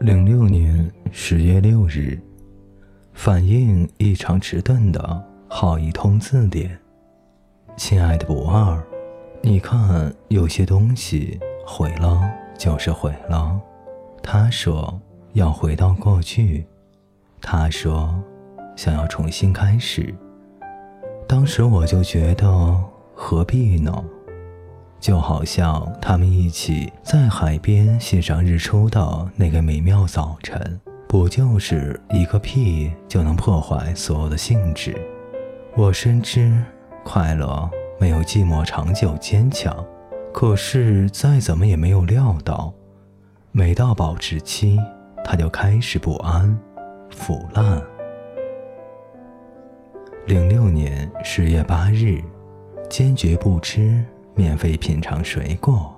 零六年十月六日，反应异常迟钝的好一通字典。亲爱的不二，你看，有些东西毁了就是毁了。他说要回到过去，他说想要重新开始。当时我就觉得何必呢？就好像他们一起在海边欣赏日出的那个美妙早晨，不就是一个屁就能破坏所有的兴致？我深知快乐没有寂寞长久坚强，可是再怎么也没有料到，每到保质期，它就开始不安、腐烂。零六年十月八日，坚决不吃。免费品尝水果。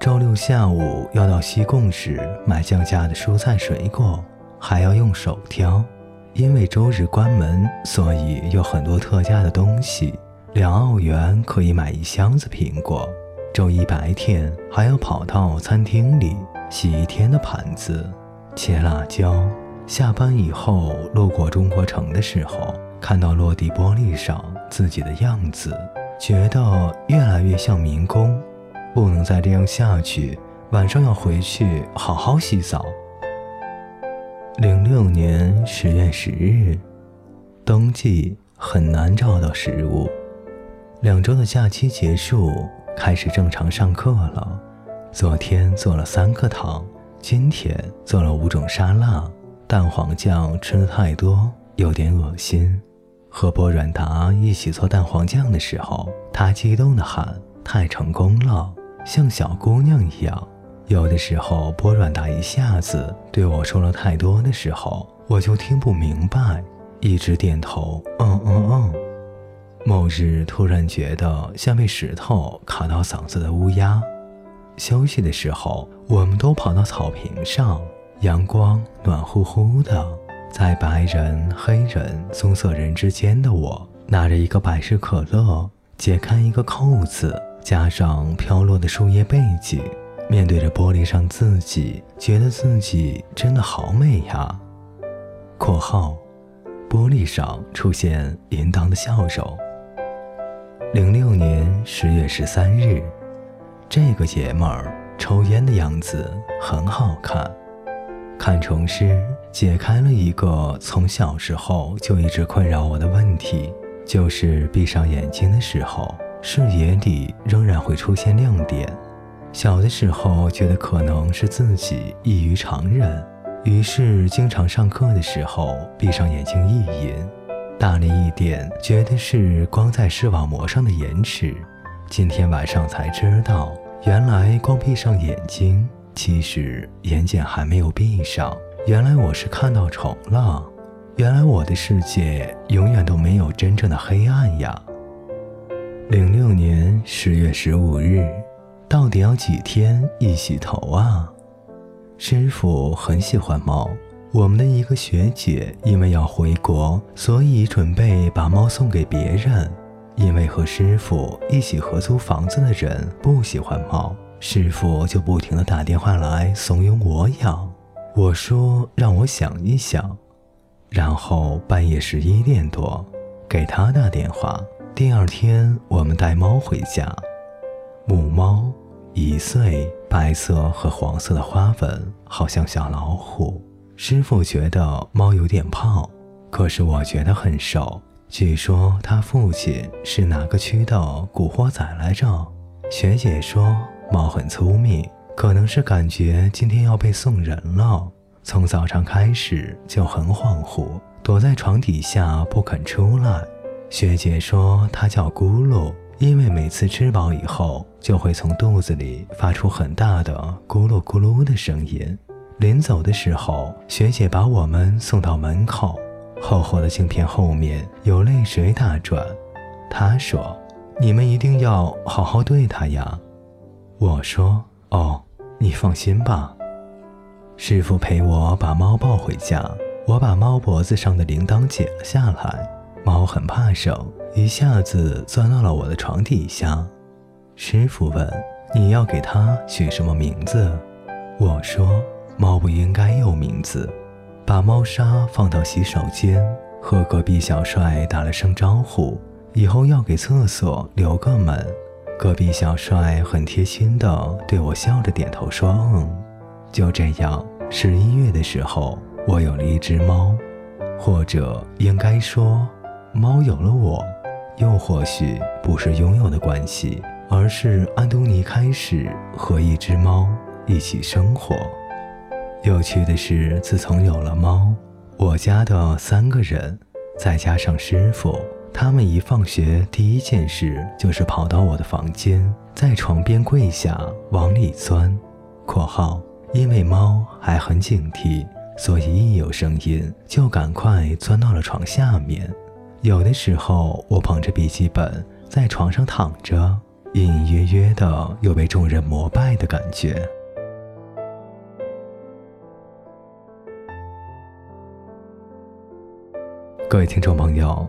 周六下午要到西贡市买降价的蔬菜水果，还要用手挑。因为周日关门，所以有很多特价的东西，两澳元可以买一箱子苹果。周一白天还要跑到餐厅里洗一天的盘子，切辣椒。下班以后路过中国城的时候，看到落地玻璃上自己的样子。觉得越来越像民工，不能再这样下去。晚上要回去好好洗澡。零六年十月十日，冬季很难找到食物。两周的假期结束，开始正常上课了。昨天做了三个糖，今天做了五种沙拉。蛋黄酱吃的太多，有点恶心。和波软达一起做蛋黄酱的时候，他激动地喊：“太成功了，像小姑娘一样。”有的时候，波软达一下子对我说了太多的时候，我就听不明白，一直点头：“嗯嗯嗯。”某日突然觉得像被石头卡到嗓子的乌鸦。休息的时候，我们都跑到草坪上，阳光暖乎乎的。在白人、黑人、棕色人之间的我，拿着一个百事可乐，解开一个扣子，加上飘落的树叶背景，面对着玻璃上自己，觉得自己真的好美呀。（括号）玻璃上出现淫荡的笑容。零六年十月十三日，这个爷们儿抽烟的样子很好看。看虫师解开了一个从小时候就一直困扰我的问题，就是闭上眼睛的时候，视野里仍然会出现亮点。小的时候觉得可能是自己异于常人，于是经常上课的时候闭上眼睛意淫。大了一点，觉得是光在视网膜上的延迟。今天晚上才知道，原来光闭上眼睛。其实眼睑还没有闭上，原来我是看到虫了，原来我的世界永远都没有真正的黑暗呀。零六年十月十五日，到底要几天一洗头啊？师傅很喜欢猫，我们的一个学姐因为要回国，所以准备把猫送给别人，因为和师傅一起合租房子的人不喜欢猫。师傅就不停地打电话来怂恿我养，我说让我想一想，然后半夜十一点多给他打电话。第二天我们带猫回家，母猫一岁，白色和黄色的花纹，好像小老虎。师傅觉得猫有点胖，可是我觉得很瘦。据说他父亲是哪个区的古惑仔来着？学姐说。猫很聪明，可能是感觉今天要被送人了。从早上开始就很恍惚，躲在床底下不肯出来。学姐说它叫咕噜，因为每次吃饱以后就会从肚子里发出很大的咕噜咕噜的声音。临走的时候，学姐把我们送到门口，厚厚的镜片后面有泪水打转。她说：“你们一定要好好对它呀。”我说：“哦，你放心吧。”师傅陪我把猫抱回家，我把猫脖子上的铃铛解了下来。猫很怕生，一下子钻到了我的床底下。师傅问：“你要给它取什么名字？”我说：“猫不应该有名字。把猫砂放到洗手间，和隔壁小帅打了声招呼，以后要给厕所留个门。隔壁小帅很贴心的对我笑着点头说：“嗯。”就这样，十一月的时候，我有了一只猫，或者应该说，猫有了我。又或许不是拥有的关系，而是安东尼开始和一只猫一起生活。有趣的是，自从有了猫，我家的三个人，再加上师傅，他们一放学第一件事就是跑到我的房间，在床边跪下往里钻。（括号因为猫还很警惕，所以一有声音就赶快钻到了床下面。有的时候，我捧着笔记本在床上躺着，隐隐约约的有被众人膜拜的感觉。）各位听众朋友，